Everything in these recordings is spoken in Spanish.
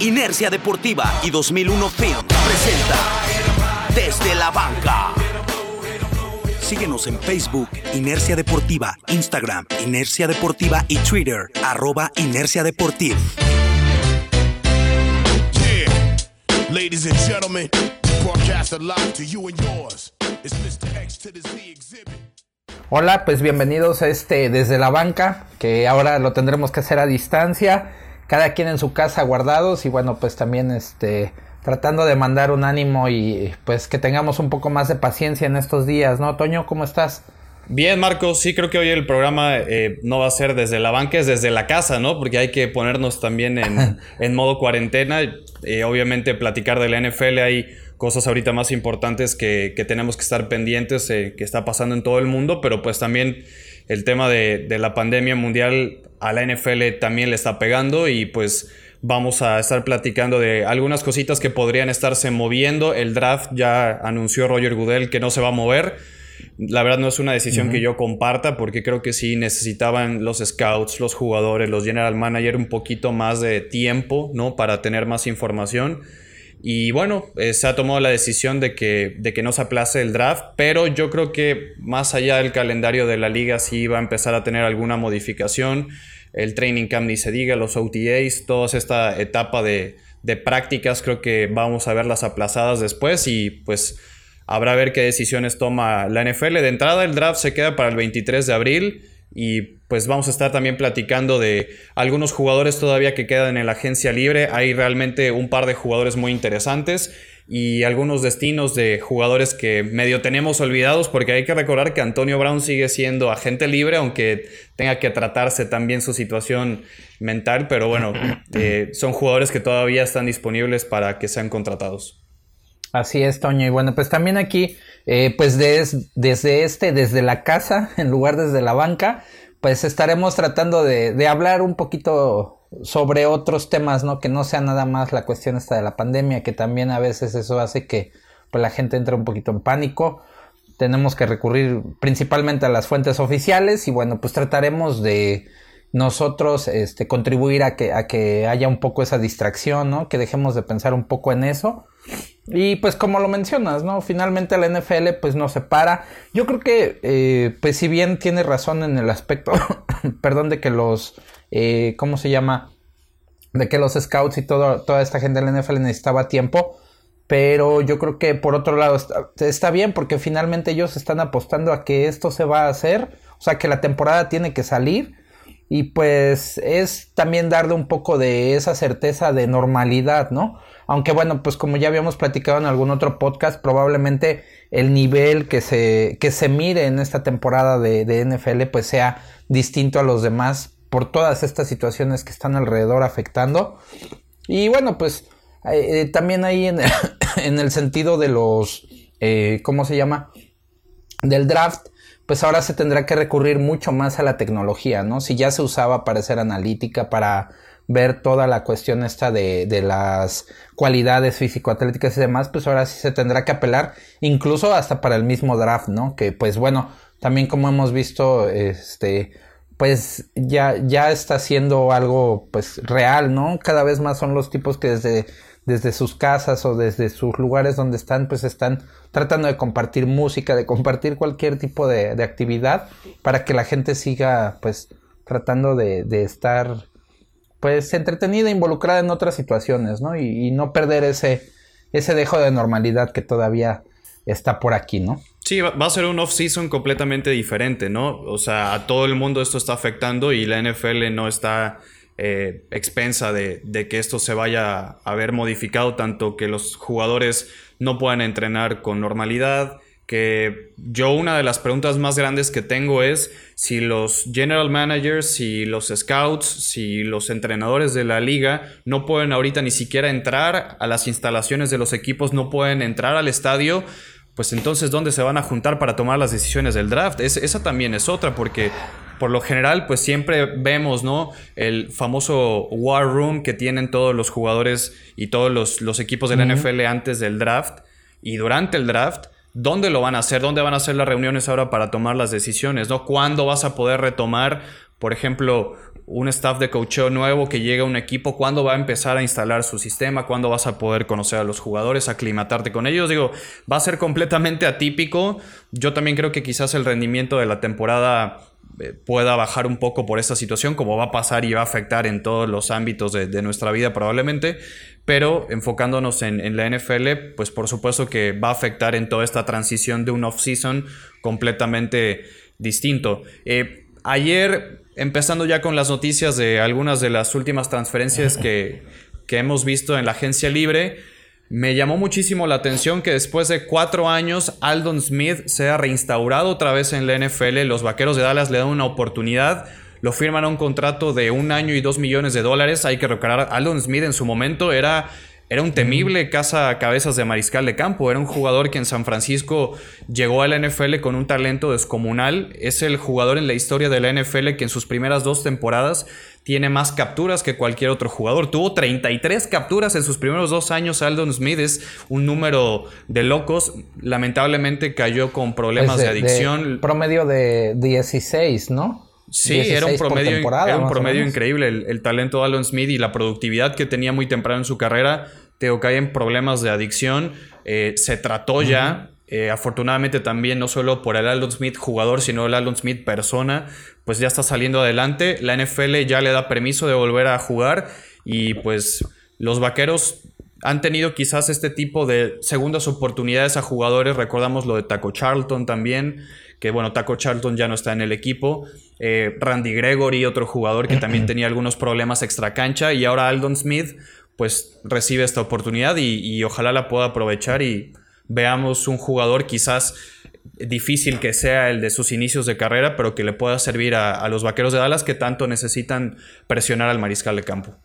Inercia Deportiva y 2001 Film presenta Desde la Banca. Síguenos en Facebook, Inercia Deportiva, Instagram, Inercia Deportiva y Twitter, arroba Inercia Deportiva. Ladies and gentlemen, broadcast live to you and yours. It's Mr. X to the Z exhibit. Hola, pues bienvenidos a este desde la banca, que ahora lo tendremos que hacer a distancia, cada quien en su casa guardados y bueno, pues también este tratando de mandar un ánimo y pues que tengamos un poco más de paciencia en estos días, ¿no? Toño, ¿cómo estás? Bien, Marcos, sí creo que hoy el programa eh, no va a ser desde la banca, es desde la casa, ¿no? Porque hay que ponernos también en, en modo cuarentena. Eh, obviamente platicar de la NFL hay cosas ahorita más importantes que, que tenemos que estar pendientes, eh, que está pasando en todo el mundo, pero pues también el tema de, de la pandemia mundial a la NFL también le está pegando y pues vamos a estar platicando de algunas cositas que podrían estarse moviendo. El draft ya anunció Roger Goodell que no se va a mover. La verdad no es una decisión que yo comparta porque creo que sí necesitaban los scouts, los jugadores, los general manager un poquito más de tiempo, ¿no? Para tener más información. Y bueno, eh, se ha tomado la decisión de que, de que no se aplace el draft, pero yo creo que más allá del calendario de la liga sí va a empezar a tener alguna modificación. El training camp ni se diga, los OTAs, toda esta etapa de, de prácticas creo que vamos a verlas aplazadas después y pues habrá ver qué decisiones toma la NFL. De entrada el draft se queda para el 23 de abril y pues vamos a estar también platicando de algunos jugadores todavía que quedan en la agencia libre. Hay realmente un par de jugadores muy interesantes y algunos destinos de jugadores que medio tenemos olvidados porque hay que recordar que Antonio Brown sigue siendo agente libre aunque tenga que tratarse también su situación mental, pero bueno, eh, son jugadores que todavía están disponibles para que sean contratados. Así es, Toño. Y bueno, pues también aquí, eh, pues desde este, desde la casa, en lugar desde la banca, pues estaremos tratando de, de, hablar un poquito sobre otros temas, ¿no? Que no sea nada más la cuestión esta de la pandemia, que también a veces eso hace que pues, la gente entre un poquito en pánico. Tenemos que recurrir principalmente a las fuentes oficiales y bueno, pues trataremos de nosotros este, contribuir a que, haya un poco esa distracción, ¿no? Que dejemos de pensar un poco en eso. Y pues como lo mencionas, ¿no? Finalmente la NFL pues no se para. Yo creo que eh, pues si bien tiene razón en el aspecto, perdón, de que los, eh, ¿cómo se llama? De que los scouts y toda esta gente de la NFL necesitaba tiempo. Pero yo creo que por otro lado está, está bien porque finalmente ellos están apostando a que esto se va a hacer. O sea que la temporada tiene que salir y pues es también darle un poco de esa certeza de normalidad, ¿no? Aunque bueno, pues como ya habíamos platicado en algún otro podcast, probablemente el nivel que se, que se mire en esta temporada de, de NFL pues sea distinto a los demás por todas estas situaciones que están alrededor afectando. Y bueno, pues eh, también ahí en, en, el sentido de los, eh, ¿cómo se llama? Del draft pues ahora se tendrá que recurrir mucho más a la tecnología, ¿no? Si ya se usaba para hacer analítica, para ver toda la cuestión esta de, de las cualidades físico-atléticas y demás, pues ahora sí se tendrá que apelar incluso hasta para el mismo draft, ¿no? Que pues bueno, también como hemos visto, este, pues ya, ya está siendo algo pues real, ¿no? Cada vez más son los tipos que desde desde sus casas o desde sus lugares donde están, pues están tratando de compartir música, de compartir cualquier tipo de, actividad para que la gente siga pues tratando de, de, estar pues entretenida, involucrada en otras situaciones, ¿no? Y, y, no perder ese, ese dejo de normalidad que todavía está por aquí, ¿no? Sí, va a ser un off-season completamente diferente, ¿no? O sea, a todo el mundo esto está afectando y la NFL no está eh, expensa de, que esto se vaya a ver modificado, tanto que los jugadores no puedan entrenar con normalidad, que yo una de las preguntas más grandes que tengo es si los general managers, si los scouts, si los entrenadores de la liga no pueden ahorita ni siquiera entrar a las instalaciones de los equipos, no pueden entrar al estadio, pues entonces ¿dónde se van a juntar para tomar las decisiones del draft? Es, esa también es otra, porque por lo general, pues siempre vemos, ¿no? El famoso War Room que tienen todos los jugadores y todos los, los equipos de la uh -huh. NFL antes del draft y durante el draft. ¿Dónde lo van a hacer? ¿Dónde van a hacer las reuniones ahora para tomar las decisiones? ¿no? ¿Cuándo vas a poder retomar, por ejemplo, un staff de coacheo nuevo que llega a un equipo, cuándo va a empezar a instalar su sistema, cuándo vas a poder conocer a los jugadores, aclimatarte con ellos. Digo, va a ser completamente atípico. Yo también creo que quizás el rendimiento de la temporada pueda bajar un poco por esta situación, como va a pasar y va a afectar en todos los ámbitos de, nuestra vida probablemente, pero enfocándonos en, la NFL, pues por supuesto que va a afectar en toda esta transición de un off-season completamente distinto. Eh, ayer, empezando ya con las noticias de algunas de las últimas transferencias que, que hemos visto en la agencia libre, me llamó muchísimo la atención que después de cuatro años Aldon Smith sea reinstaurado otra vez en la NFL. Los Vaqueros de Dallas le dan una oportunidad. Lo firman a un contrato de un año y dos millones de dólares. Hay que recordar, Aldon Smith en su momento era era un temible caza cabezas de mariscal de campo. Era un jugador que en San Francisco llegó a la NFL con un talento descomunal. Es el jugador en la historia de la NFL que en sus primeras dos temporadas tiene más capturas que cualquier otro jugador. Tuvo 33 capturas en sus primeros dos años. Aldon Smith es un número de locos. Lamentablemente cayó con problemas de, adicción. promedio de 16, ¿no? Sí, era un promedio, era un promedio increíble el, talento de Aldon Smith y la productividad que tenía muy temprano en su carrera. Teo cae en problemas de adicción. Eh, se trató ya. Eh, afortunadamente también, no solo por el Aldon Smith jugador, sino el Aldon Smith persona, pues ya está saliendo adelante. La NFL ya le da permiso de volver a jugar y pues los vaqueros han tenido quizás este tipo de segundas oportunidades a jugadores. Recordamos lo de Taco Charlton también, que bueno, Taco Charlton ya no está en el equipo. Eh, Randy Gregory, otro jugador que también tenía algunos problemas extra cancha. Y ahora Aldon Smith, pues recibe esta oportunidad y, ojalá la pueda aprovechar y veamos un jugador quizás difícil que sea el de sus inicios de carrera, pero que le pueda servir a los vaqueros de Dallas que tanto necesitan presionar al mariscal de campo.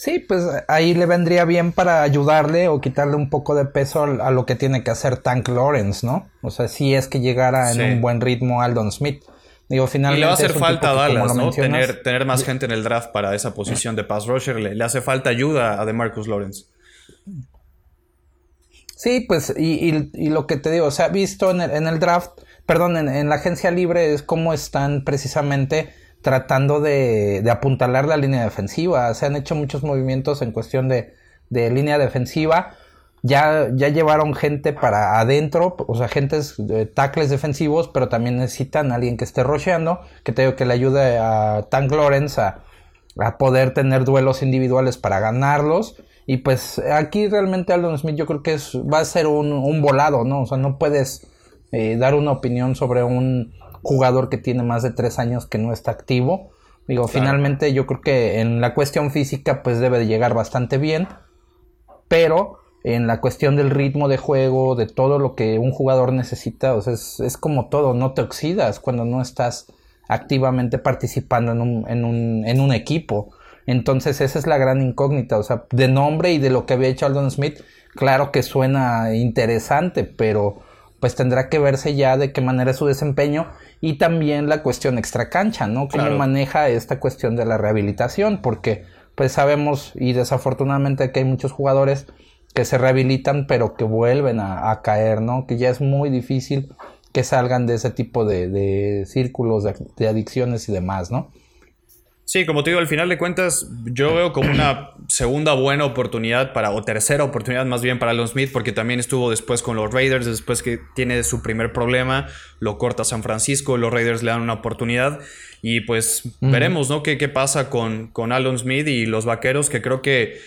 Sí, pues ahí le vendría bien para ayudarle o quitarle un poco de peso a lo que tiene que hacer Tank Lawrence, ¿no? O sea, si es que llegara en un buen ritmo Aldon Smith. Digo, finalmente. Y le va a hacer falta a Dallas, ¿no? Tener, tener, más gente en el draft para esa posición de pass rusher. Le, hace falta ayuda a DeMarcus Lawrence. Sí, pues, y, lo que te digo, se ha visto en el, en el draft, perdón, en, la agencia libre es cómo están precisamente tratando de, de, apuntalar la línea defensiva. Se han hecho muchos movimientos en cuestión de, de línea defensiva. Ya, ya llevaron gente para adentro, o sea, gentes, de tackles defensivos, pero también necesitan a alguien que esté rocheando, que tengo que le ayude a Tank Lawrence a, poder tener duelos individuales para ganarlos. Y pues aquí realmente Aldon Smith yo creo que es, va a ser un, un volado, ¿no? O sea, no puedes eh, dar una opinión sobre un, jugador que tiene más de tres años que no está activo. Digo, finalmente yo creo que en la cuestión física pues debe de llegar bastante bien, pero en la cuestión del ritmo de juego, de todo lo que un jugador necesita, o sea, es, como todo, no te oxidas cuando no estás activamente participando en un, en un, en un equipo. Entonces esa es la gran incógnita, o sea, de nombre y de lo que había hecho Aldon Smith, claro que suena interesante, pero pues tendrá que verse ya de qué manera es su desempeño y también la cuestión extra cancha, ¿no? Cómo maneja esta cuestión de la rehabilitación, porque pues sabemos y desafortunadamente que hay muchos jugadores que se rehabilitan pero que vuelven a, caer, ¿no? Que ya es muy difícil que salgan de ese tipo de, círculos de adicciones y demás, ¿no? Sí, como te digo, al final de cuentas, yo veo como una segunda buena oportunidad para, o tercera oportunidad más bien para Alon Smith, porque también estuvo después con los Raiders, después que tiene su primer problema, lo corta San Francisco, los Raiders le dan una oportunidad y pues veremos, ¿no? ¿Qué, qué pasa con, con Alon Smith y los Vaqueros, que creo que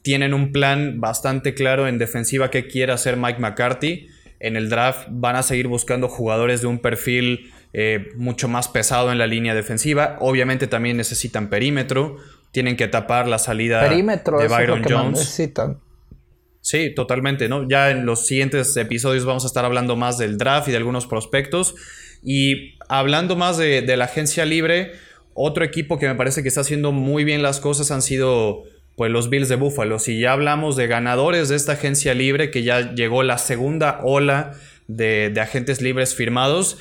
tienen un plan bastante claro en defensiva que quiere hacer Mike McCarthy. En el draft van a seguir buscando jugadores de un perfil eh, mucho más pesado en la línea defensiva. Obviamente también necesitan perímetro, tienen que tapar la salida de Byron Jones. Necesitan. Sí, totalmente, ¿no? Ya en los siguientes episodios vamos a estar hablando más del draft y de algunos prospectos. Y hablando más de, de la agencia libre, otro equipo que me parece que está haciendo muy bien las cosas han sido pues los Bills de Buffalo. Si ya hablamos de ganadores de esta agencia libre, que ya llegó la segunda ola de, de agentes libres firmados,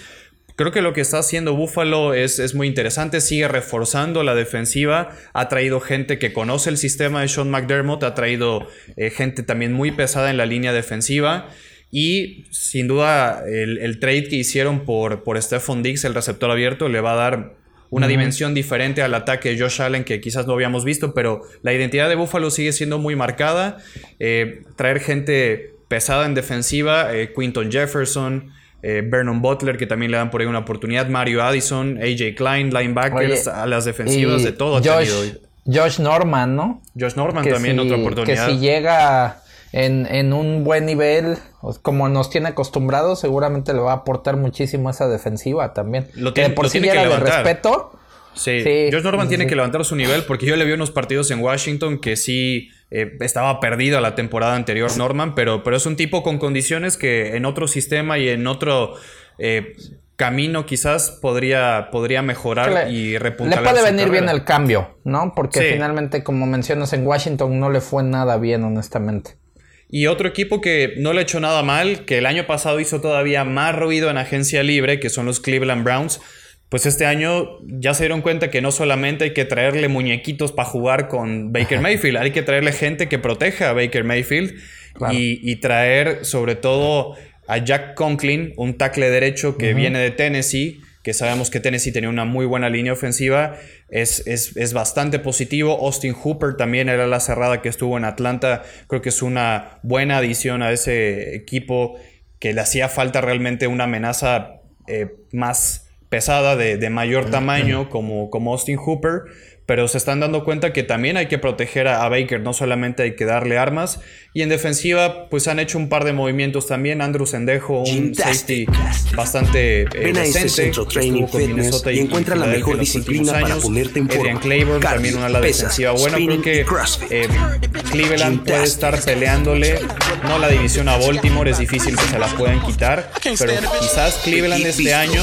Creo que lo que está haciendo Buffalo es, es, muy interesante, sigue reforzando la defensiva, ha traído gente que conoce el sistema de Sean McDermott, ha traído eh, gente también muy pesada en la línea defensiva y sin duda el, trade que hicieron por, por Stephon Diggs, el receptor abierto, le va a dar una dimensión diferente al ataque de Josh Allen que quizás no habíamos visto, pero la identidad de Buffalo sigue siendo muy marcada. Eh, traer gente pesada en defensiva, eh, Quinton Jefferson, eh, Vernon Butler, que también le dan por ahí una oportunidad, Mario Addison, AJ Klein, linebackers, a las defensivas de todo. Josh, Josh Norman, ¿no? Josh Norman también otra oportunidad. Que si llega en, un buen nivel, como nos tiene acostumbrados, seguramente le va a aportar muchísimo esa defensiva también. Lo tiene, que por sí de respeto. Sí. Josh Norman tiene que levantar su nivel porque yo le vi unos partidos en Washington que sí eh, estaba perdido la temporada anterior Norman, pero, pero es un tipo con condiciones que en otro sistema y en otro eh, camino quizás podría, podría mejorar y repuntar. Le puede venir bien el cambio, ¿no? Porque finalmente, como mencionas, en Washington no le fue nada bien, honestamente. Y otro equipo que no le ha hecho nada mal, que el año pasado hizo todavía más ruido en agencia libre, que son los Cleveland Browns, pues este año ya se dieron cuenta que no solamente hay que traerle muñequitos para jugar con Baker Mayfield, hay que traerle gente que proteja a Baker Mayfield y, traer sobre todo a Jack Conklin, un tackle derecho que viene de Tennessee, que sabemos que Tennessee tenía una muy buena línea ofensiva, es, es, bastante positivo. Austin Hooper también era la cerrada que estuvo en Atlanta, creo que es una buena adición a ese equipo que le hacía falta realmente una amenaza eh, más pesada de, mayor tamaño como, como Austin Hooper, pero se están dando cuenta que también hay que proteger a, Baker, no solamente hay que darle armas. Y en defensiva, pues han hecho un par de movimientos también. Andrew Sendejo, un safety bastante eh, Ven a ese centro training fitness y, encuentra la mejor disciplina para ponerte en forma. Claiborne también una ala defensiva buena. Creo que eh, Cleveland puede estar peleándole, no la división a Baltimore, es difícil que se la puedan quitar, pero quizás Cleveland este año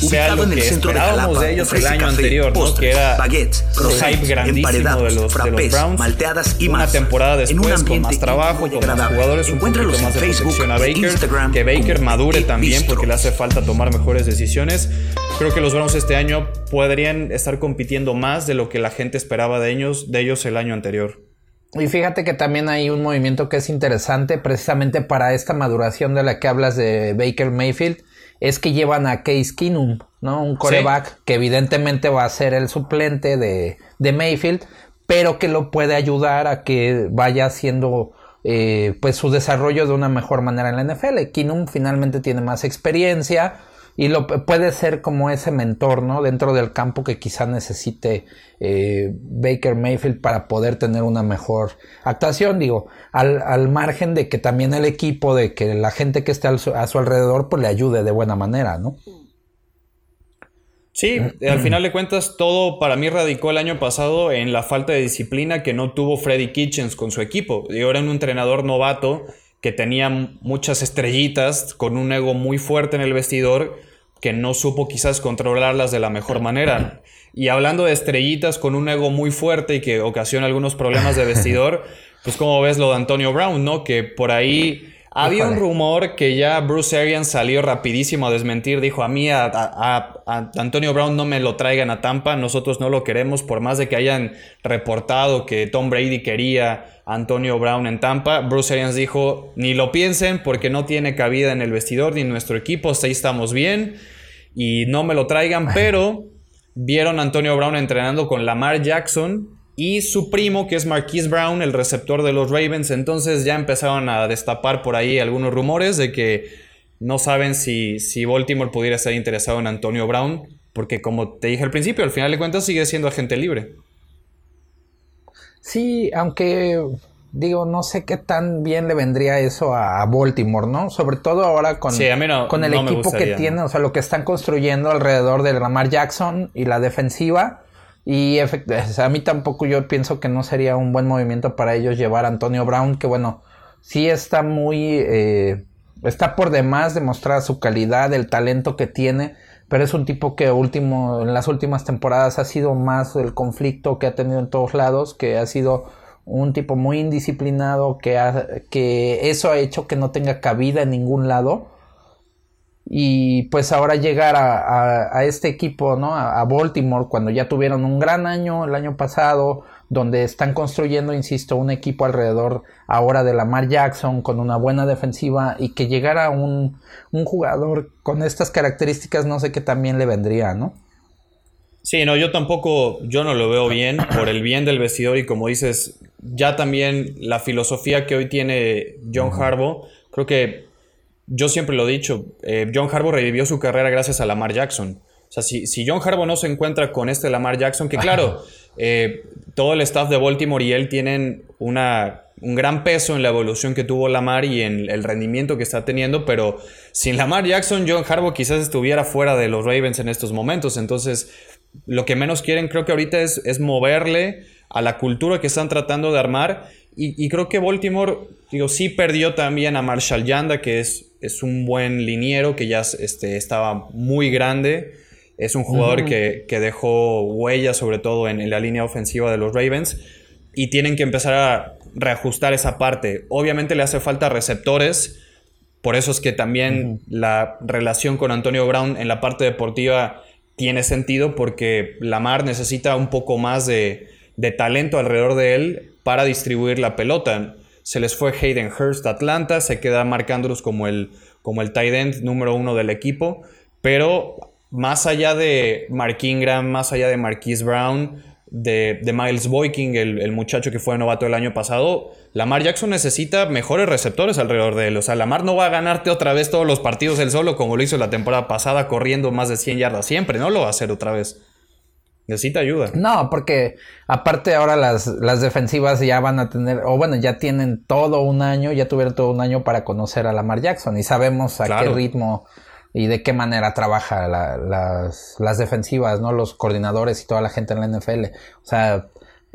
sea lo que esperábamos de, ellos el año anterior, ¿no? Que era un hype grandísimo de los, de los Browns. Malteadas y Una temporada después con más trabajo, con más jugadores, un poquito más de protección a Baker. que Baker madure también porque le hace falta tomar mejores decisiones. Creo que los Browns este año podrían estar compitiendo más de lo que la gente esperaba de ellos, de ellos el año anterior. Y fíjate que también hay un movimiento que es interesante precisamente para esta maduración de la que hablas de Baker Mayfield es que llevan a Case Keenum, ¿no? Un coreback que evidentemente va a ser el suplente de, de, Mayfield, pero que lo puede ayudar a que vaya haciendo eh, pues su desarrollo de una mejor manera en la NFL. Keenum finalmente tiene más experiencia, y lo puede ser como ese mentor, ¿no? Dentro del campo que quizá necesite eh, Baker Mayfield para poder tener una mejor actuación, digo, al, margen de que también el equipo, de que la gente que esté a su alrededor, pues le ayude de buena manera, ¿no? Sí, al final de cuentas todo para mí radicó el año pasado en la falta de disciplina que no tuvo Freddy Kitchens con su equipo. Y ahora en un entrenador novato que tenía muchas estrellitas, con un ego muy fuerte en el vestidor, que no supo quizás controlarlas de la mejor manera. Y hablando de estrellitas con un ego muy fuerte y que ocasiona algunos problemas de vestidor, pues como ves lo de Antonio Brown, ¿no? Que por ahí había un rumor que ya Bruce Arians salió rapidísimo a desmentir, dijo a mí, a, a, Antonio Brown no me lo traigan a Tampa, nosotros no lo queremos, por más de que hayan reportado que Tom Brady quería Antonio Brown en Tampa. Bruce Arians dijo, ni lo piensen porque no tiene cabida en el vestidor ni en nuestro equipo, ahí estamos bien y no me lo traigan, pero vieron a Antonio Brown entrenando con Lamar Jackson y su primo, que es Marquise Brown, el receptor de los Ravens. Entonces ya empezaron a destapar por ahí algunos rumores de que no saben si, si Baltimore pudiera estar interesado en Antonio Brown, porque como te dije al principio, al final de cuentas sigue siendo agente libre. Sí, aunque digo, no sé qué tan bien le vendría eso a, Baltimore, ¿no? Sobre todo ahora con, con el equipo que tiene, o sea, lo que están construyendo alrededor de Lamar Jackson y la defensiva. Y a mí tampoco yo pienso que no sería un buen movimiento para ellos llevar a Antonio Brown, que bueno, sí está muy... Eh, está por demás demostrar su calidad, el talento que tiene, pero es un tipo que último, en las últimas temporadas ha sido más el conflicto que ha tenido en todos lados, que ha sido un tipo muy indisciplinado, que, que eso ha hecho que no tenga cabida en ningún lado. Y pues ahora llegar a, este equipo, ¿no? A, Baltimore, cuando ya tuvieron un gran año el año pasado, donde están construyendo, insisto, un equipo alrededor ahora de Lamar Jackson con una buena defensiva y que llegara un, un jugador con estas características, no sé qué también le vendría, ¿no? Sí, no, yo tampoco, yo no lo veo bien por el bien del vestidor y como dices, ya también la filosofía que hoy tiene John Harbaugh, creo que yo siempre lo he dicho, eh, John Harbaugh revivió su carrera gracias a Lamar Jackson. O sea, si, si John Harbaugh no se encuentra con este Lamar Jackson, que claro, eh, todo el staff de Baltimore y él tienen una, un gran peso en la evolución que tuvo Lamar y en el rendimiento que está teniendo, pero sin Lamar Jackson, John Harbaugh quizás estuviera fuera de los Ravens en estos momentos. Entonces, lo que menos quieren creo que ahorita es, es moverle a la cultura que están tratando de armar. Y, creo que Baltimore, digo, sí perdió también a Marshall Yanda, que es, es un buen liniero, que ya este, estaba muy grande. Es un jugador que, dejó huellas, sobre todo en, la línea ofensiva de los Ravens. Y tienen que empezar a reajustar esa parte. Obviamente le hace falta receptores. Por eso es que también la relación con Antonio Brown en la parte deportiva tiene sentido porque Lamar necesita un poco más de, talento alrededor de él para distribuir la pelota. Se les fue Hayden Hurst Atlanta, se queda marcándolos como el, como el tight end número uno del equipo, pero más allá de Mark Ingram, más allá de Marquise Brown, de, Miles Boyking, el, muchacho que fue novato el año pasado, Lamar Jackson necesita mejores receptores alrededor de él. O sea, Lamar no va a ganarte otra vez todos los partidos él solo como lo hizo la temporada pasada corriendo más de 100 yardas siempre. No lo va a hacer otra vez. Necesita ayuda. No, porque aparte ahora las, las defensivas ya van a tener, o bueno, ya tienen todo un año, ya tuvieron todo un año para conocer a Lamar Jackson y sabemos a qué ritmo y de qué manera trabaja las, las, defensivas, ¿no? Los coordinadores y toda la gente en la NFL. O sea,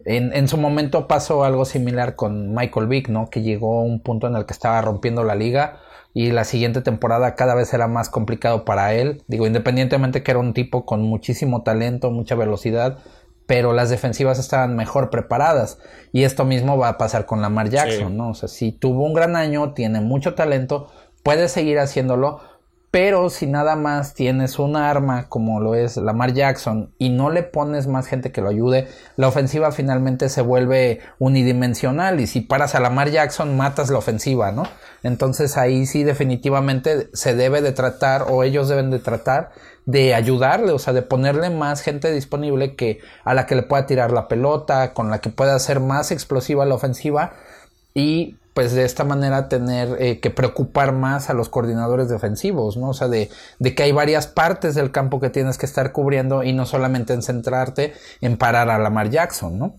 en, en, su momento pasó algo similar con Michael Vick, ¿no? Que llegó a un punto en el que estaba rompiendo la liga y la siguiente temporada cada vez era más complicado para él. Digo, independientemente que era un tipo con muchísimo talento, mucha velocidad, pero las defensivas estaban mejor preparadas. Y esto mismo va a pasar con Lamar Jackson, ¿no? O sea, si tuvo un gran año, tiene mucho talento, puede seguir haciéndolo, pero si nada más tienes un arma como lo es Lamar Jackson y no le pones más gente que lo ayude, la ofensiva finalmente se vuelve unidimensional y si paras a Lamar Jackson matas la ofensiva, ¿no? Entonces ahí sí definitivamente se debe de tratar o ellos deben de tratar de ayudarle, o sea, de ponerle más gente disponible que a la que le pueda tirar la pelota, con la que pueda ser más explosiva la ofensiva y pues de esta manera tener eh, que preocupar más a los coordinadores defensivos, ¿no? O sea, de, de, que hay varias partes del campo que tienes que estar cubriendo y no solamente en centrarte en parar a Lamar Jackson, ¿no?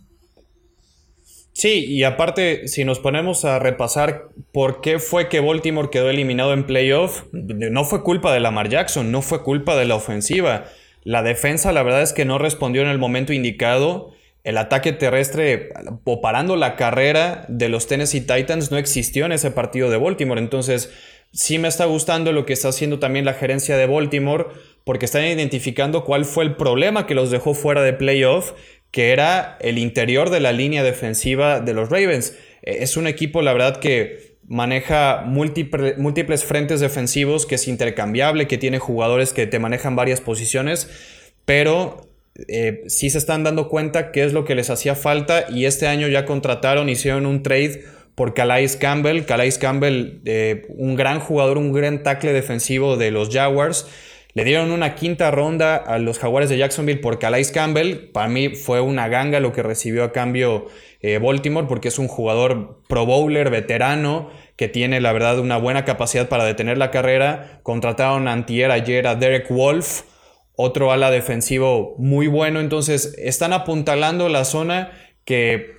Sí, y aparte, si nos ponemos a repasar por qué fue que Baltimore quedó eliminado en playoff, no fue culpa de Lamar Jackson, no fue culpa de la ofensiva. La defensa, la verdad es que no respondió en el momento indicado el ataque terrestre o parando la carrera de los Tennessee Titans no existió en ese partido de Baltimore. Entonces, sí me está gustando lo que está haciendo también la gerencia de Baltimore porque están identificando cuál fue el problema que los dejó fuera de playoff, que era el interior de la línea defensiva de los Ravens. Eh, es un equipo, la verdad, que maneja múltiples frentes defensivos, que es intercambiable, que tiene jugadores que te manejan varias posiciones, pero eh, sí se están dando cuenta qué es lo que les hacía falta y este año ya contrataron, hicieron un trade por Calais Campbell. Calais Campbell, eh, un gran jugador, un gran tackle defensivo de los Jaguars. Le dieron una quinta ronda a los Jaguares de Jacksonville por Calais Campbell. Para mí fue una ganga lo que recibió a cambio eh, Baltimore porque es un jugador pro bowler, veterano, que tiene la verdad una buena capacidad para detener la carrera. Contrataron antier ayer a Derek Wolf otro ala defensivo muy bueno. Entonces están apuntalando la zona que,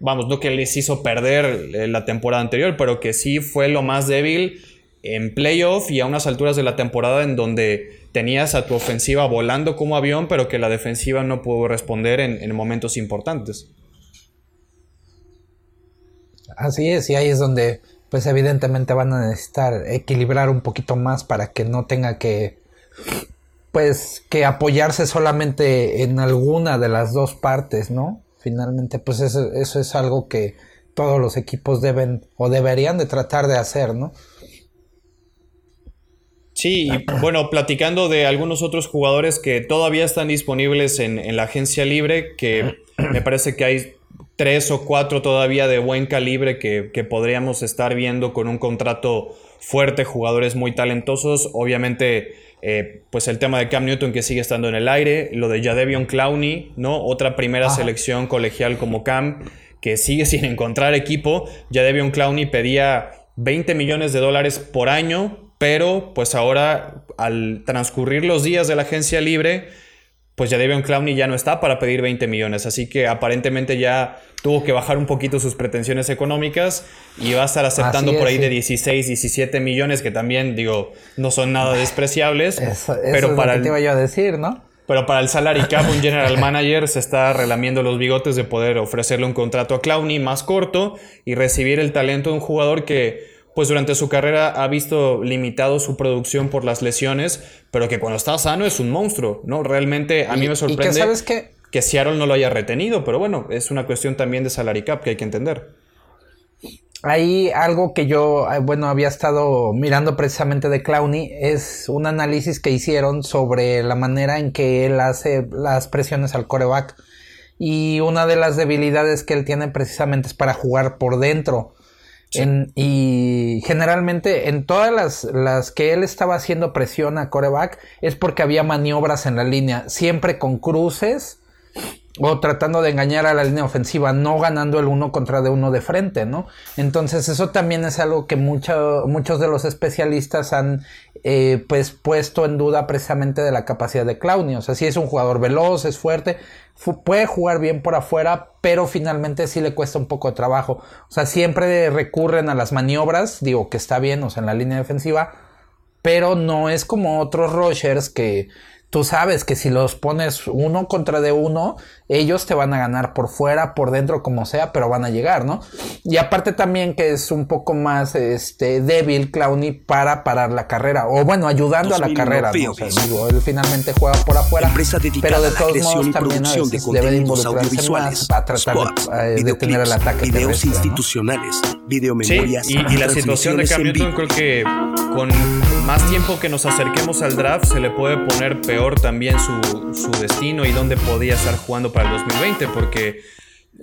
vamos, no que les hizo perder eh, la temporada anterior, pero que sí fue lo más débil en playoff y a unas alturas de la temporada en donde tenías a tu ofensiva volando como avión, pero que la defensiva no pudo responder en, en momentos importantes. Así es, y ahí es donde, pues evidentemente van a necesitar equilibrar un poquito más para que no tenga que pues que apoyarse solamente en alguna de las dos partes, ¿no? Finalmente, pues eso, es algo que todos los equipos deben o deberían de tratar de hacer, ¿no? Sí, bueno, platicando de algunos otros jugadores que todavía están disponibles en, la agencia libre, que me parece que hay tres o cuatro todavía de buen calibre que, que podríamos estar viendo con un contrato fuerte, jugadores muy talentosos. Obviamente eh, pues el tema de Cam Newton que sigue estando en el aire, lo de Jadevion Clowney, ¿no? Otra primera selección colegial como Cam, que sigue sin encontrar equipo. Jadevion Clowney pedía 20 millones de dólares por año, pero pues ahora al transcurrir los días de la agencia libre, pues ya Davion Clowney ya no está para pedir 20 millones, así que aparentemente ya tuvo que bajar un poquito sus pretensiones económicas y va a estar aceptando por ahí de 16, 17 millones, que también, digo, no son nada despreciables. pero para te iba yo a decir, ¿no? Pero para el salary cap, un general manager se está relamiendo los bigotes de poder ofrecerle un contrato a Clowney más corto y recibir el talento de un jugador que pues durante su carrera ha visto limitado su producción por las lesiones, pero que cuando está sano es un monstruo, ¿no? Realmente a mí me sorprende que, ¿sabes que Seattle no lo haya retenido, pero bueno, es una cuestión también de salary cap que hay que entender. Hay algo que yo, eh, bueno, había estado mirando precisamente de Clowney, es un análisis que hicieron sobre la manera en que él hace las presiones al coreback. Y una de las debilidades que él tiene precisamente es para jugar por dentro y generalmente en todas las, las, que él estaba haciendo presión a coreback es porque había maniobras en la línea, siempre con cruces o tratando de engañar a la línea ofensiva, no ganando el uno contra de uno de frente, ¿no? Entonces eso también es algo que muchos de los especialistas han eh, pues puesto en duda precisamente de la capacidad de Clowney. O sea, si es un jugador veloz, es fuerte, puede jugar bien por afuera, pero finalmente sí le cuesta un poco de trabajo. O sea, siempre recurren a las maniobras, digo que está bien, o sea, en la línea defensiva, pero no es como otros rushers que tú sabes que si los pones uno contra de uno, ellos te van a ganar por fuera, por dentro, como sea, pero van a llegar, ¿no? Y aparte también que es un poco más este, débil Clowney para parar la carrera, o bueno, ayudando a la carrera, ¿no? O sea, digo, él finalmente juega por afuera, pero de todos modos también a veces debe involucrarse más para tratar de, eh, detener el ataque videos institucionales, videomemorias. Sí, y, y la situación de Cam creo que con más tiempo que nos acerquemos al draft se le puede poner peor también su, destino y dónde podía estar jugando para el 2020, porque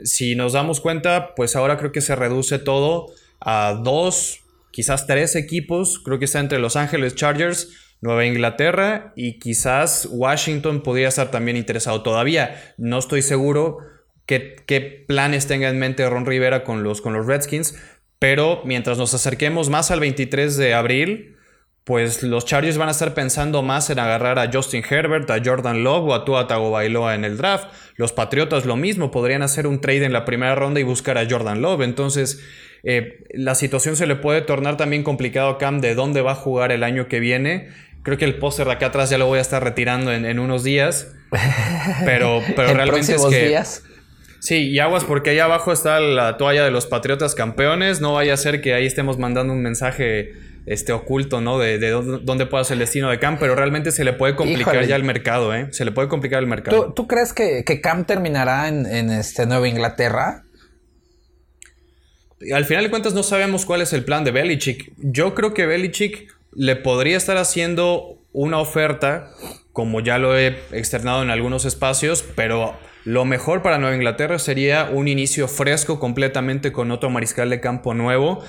si nos damos cuenta, pues ahora creo que se reduce todo a dos, quizás tres equipos, creo que está entre Los Ángeles Chargers, Nueva Inglaterra y quizás Washington podría estar también interesado. Todavía no estoy seguro qué, qué planes tenga en mente Ron Rivera con los, con los Redskins, pero mientras nos acerquemos más al 23 de abril, pues los Chargers van a estar pensando más en agarrar a Justin Herbert, a Jordan Love o a Tua Tagovailoa en el draft. Los Patriotas lo mismo, podrían hacer un trade en la primera ronda y buscar a Jordan Love. Entonces, eh, la situación se le puede tornar también complicado a Cam de dónde va a jugar el año que viene. Creo que el póster de acá atrás ya lo voy a estar retirando en, unos días. Pero, pero realmente es que... Días? Sí, y aguas porque ahí abajo está la toalla de los Patriotas campeones. No vaya a ser que ahí estemos mandando un mensaje este, oculto, ¿no? De, dónde puede ser el destino de Cam, pero realmente se le puede complicar ya el mercado, ¿eh? Se le puede complicar el mercado. ¿Tú, crees que, Cam terminará en, este Nueva Inglaterra? Al final de cuentas no sabemos cuál es el plan de Belichick. Yo creo que Belichick le podría estar haciendo una oferta, como ya lo he externado en algunos espacios, pero lo mejor para Nueva Inglaterra sería un inicio fresco completamente con otro mariscal de campo nuevo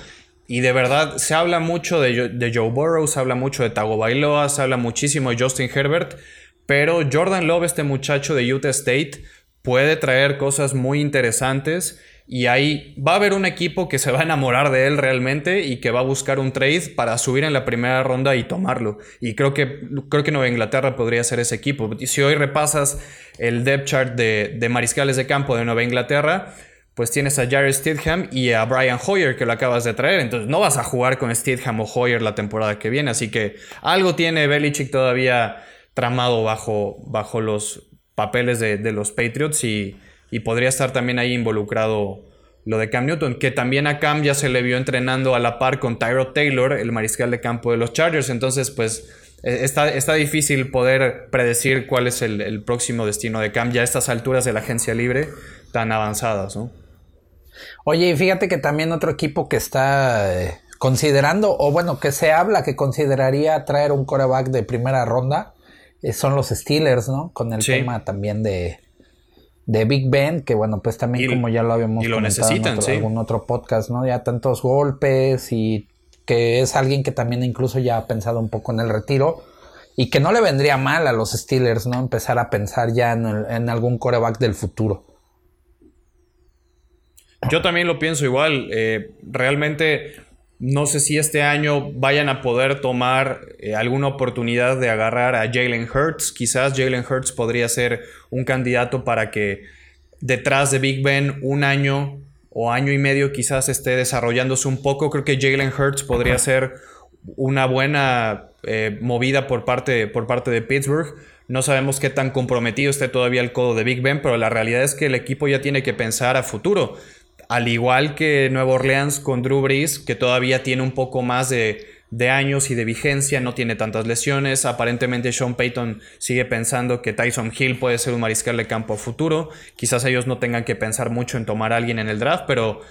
y de verdad, se habla mucho de, Joe Burrow, se habla mucho de Tago Bailoa, se habla muchísimo de Justin Herbert, pero Jordan Love, este muchacho de Utah State, puede traer cosas muy interesantes y ahí va a haber un equipo que se va a enamorar de él realmente y que va a buscar un trade para subir en la primera ronda y tomarlo. Y creo que, creo que Nueva Inglaterra podría ser ese equipo. Si hoy repasas el depth chart de mariscales de campo de Nueva Inglaterra, pues tienes a Jared Stidham y a Brian Hoyer que lo acabas de traer. Entonces no vas a jugar con Stidham o Hoyer la temporada que viene. Así que algo tiene Belichick todavía tramado bajo, bajo los papeles de, los Patriots y, podría estar también ahí involucrado lo de Cam Newton, que también a Cam ya se le vio entrenando a la par con Tyrod Taylor, el mariscal de campo de los Chargers. Entonces, pues e, está, está difícil poder predecir cuál es el, el próximo destino de Cam ya a estas alturas de la agencia libre tan avanzadas, ¿no? Oye, y fíjate que también otro equipo que está eh, considerando, o bueno, que se habla que consideraría traer un coreback de primera ronda, eh, son los Steelers, ¿no? Con el tema también de, de Big Ben, que bueno, pues también como ya lo habíamos y lo necesitan, en algún otro podcast, ¿no? Ya tantos golpes y que es alguien que también incluso ya ha pensado un poco en el retiro. y que no le vendría mal a los Steelers, ¿no? Empezar a pensar ya en, algún coreback del futuro. Yo también lo pienso igual. Eh, realmente no sé si este año vayan a poder tomar eh, alguna oportunidad de agarrar a Jalen Hurts. Quizás Jalen Hurts podría ser un candidato para que detrás de Big Ben un año o año y medio quizás esté desarrollándose un poco. Creo que Jalen Hurts podría ser una buena eh, movida por parte, por parte de Pittsburgh. No sabemos qué tan comprometido esté todavía el codo de Big Ben, pero la realidad es que el equipo ya tiene que pensar a futuro. Al igual que Nueva Orleans con Drew Brees, que todavía tiene un poco más de, de años y de vigencia, no tiene tantas lesiones. Aparentemente Sean Payton sigue pensando que Tyson Hill puede ser un mariscal de campo futuro. Quizás ellos no tengan que pensar mucho en tomar a alguien en el draft, pero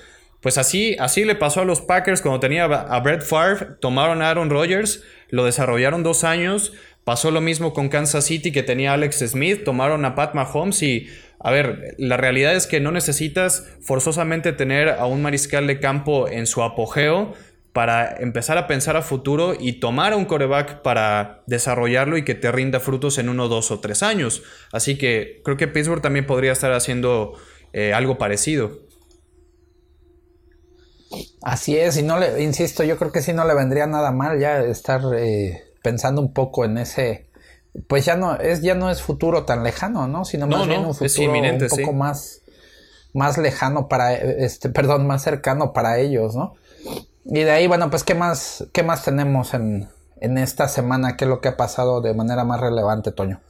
pues así, así le pasó a los Packers cuando tenía a Brett Favre, tomaron a Aaron Rodgers, lo desarrollaron dos años, pasó lo mismo con Kansas City que tenía Alex Smith, tomaron a Pat Mahomes y, a ver, la realidad es que no necesitas forzosamente tener a un mariscal de campo en su apogeo para empezar a pensar a futuro y tomar a un coreback para desarrollarlo y que te rinda frutos en uno, dos o tres años. Así que creo que Pittsburgh también podría estar haciendo eh, algo parecido. Así es, y no le, insisto, yo creo que sí no le vendría nada mal ya estar eh, pensando un poco en ese, pues ya no es, ya no es futuro tan lejano, ¿no? Sino más bien un futuro un poco más, más lejano para, este, perdón, más cercano para ellos, ¿no? Y de ahí, bueno, pues qué más, qué más tenemos en, en esta semana, qué es lo que ha pasado de manera más relevante, Toño.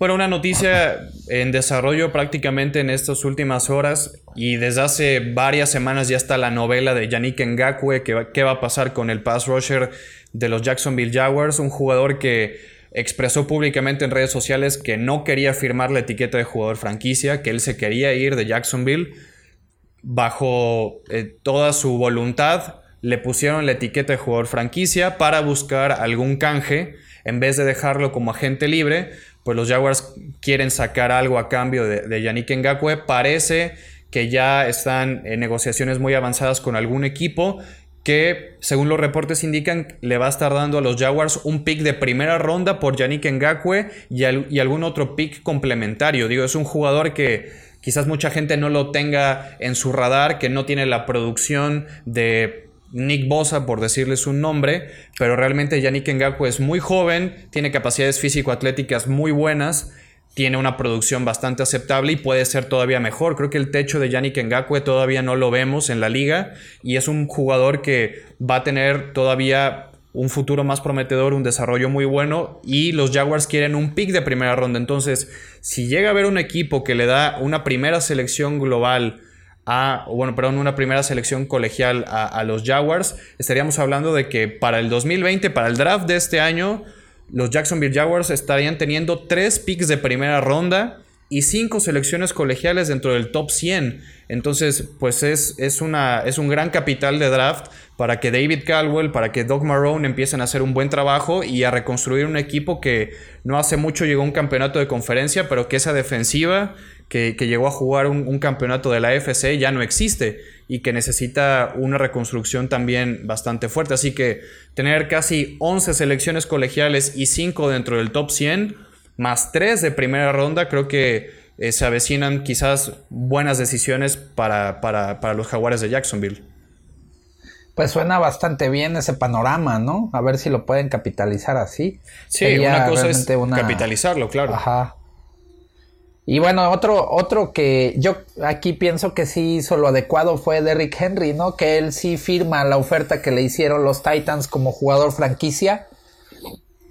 Bueno, una noticia en desarrollo prácticamente en estas últimas horas y desde hace varias semanas ya está la novela de Yannick Ngakwe, que qué va a pasar con el pass rusher de los Jacksonville Jaguars, un jugador que expresó públicamente en redes sociales que no quería firmar la etiqueta de jugador franquicia, que él se quería ir de Jacksonville bajo eh, toda su voluntad. Le pusieron la etiqueta de jugador franquicia para buscar algún canje en vez de dejarlo como agente libre, pues los Jaguars quieren sacar algo a cambio de, de Yannick Ngakwe. Parece que ya están en negociaciones muy avanzadas con algún equipo que, según los reportes indican, le va a estar dando a los Jaguars un pick de primera ronda por Yannick Ngakwe y, algún otro pick complementario. Digo, es un jugador que quizás mucha gente no lo tenga en su radar, que no tiene la producción de Nick Bosa, por decirles un nombre, pero realmente Yannick Ngakwe es muy joven, tiene capacidades físico-atléticas muy buenas, tiene una producción bastante aceptable y puede ser todavía mejor. Creo que el techo de Yannick Ngakwe todavía no lo vemos en la liga y es un jugador que va a tener todavía un futuro más prometedor, un desarrollo muy bueno y los Jaguars quieren un pick de primera ronda. Entonces, si llega a haber un equipo que le da una primera selección global a, bueno, perdón, una primera selección colegial a, los Jaguars, estaríamos hablando de que para el 2020, para el draft de este año, los Jacksonville Jaguars estarían teniendo tres picks de primera ronda y cinco selecciones colegiales dentro del top 100. Entonces, pues es, es, una, es un gran capital de draft para que David Caldwell, para que Doug Marrone empiecen a hacer un buen trabajo y a reconstruir un equipo que no hace mucho llegó a un campeonato de conferencia, pero que esa defensiva que, llegó a jugar un, campeonato de la AFC ya no existe y que necesita una reconstrucción también bastante fuerte. Así que tener casi 11 selecciones colegiales y 5 dentro del top 100, más 3 de primera ronda, creo que eh, se avecinan quizás buenas decisiones para, para, los jaguares de Jacksonville. Pues suena bastante bien ese panorama, ¿no? A ver si lo pueden capitalizar así. Sí, una cosa es capitalizarlo, claro. Ajá. Y bueno, otro, otro que yo aquí pienso que sí hizo lo adecuado fue Derrick Henry, ¿no? Que él sí firma la oferta que le hicieron los Titans como jugador franquicia.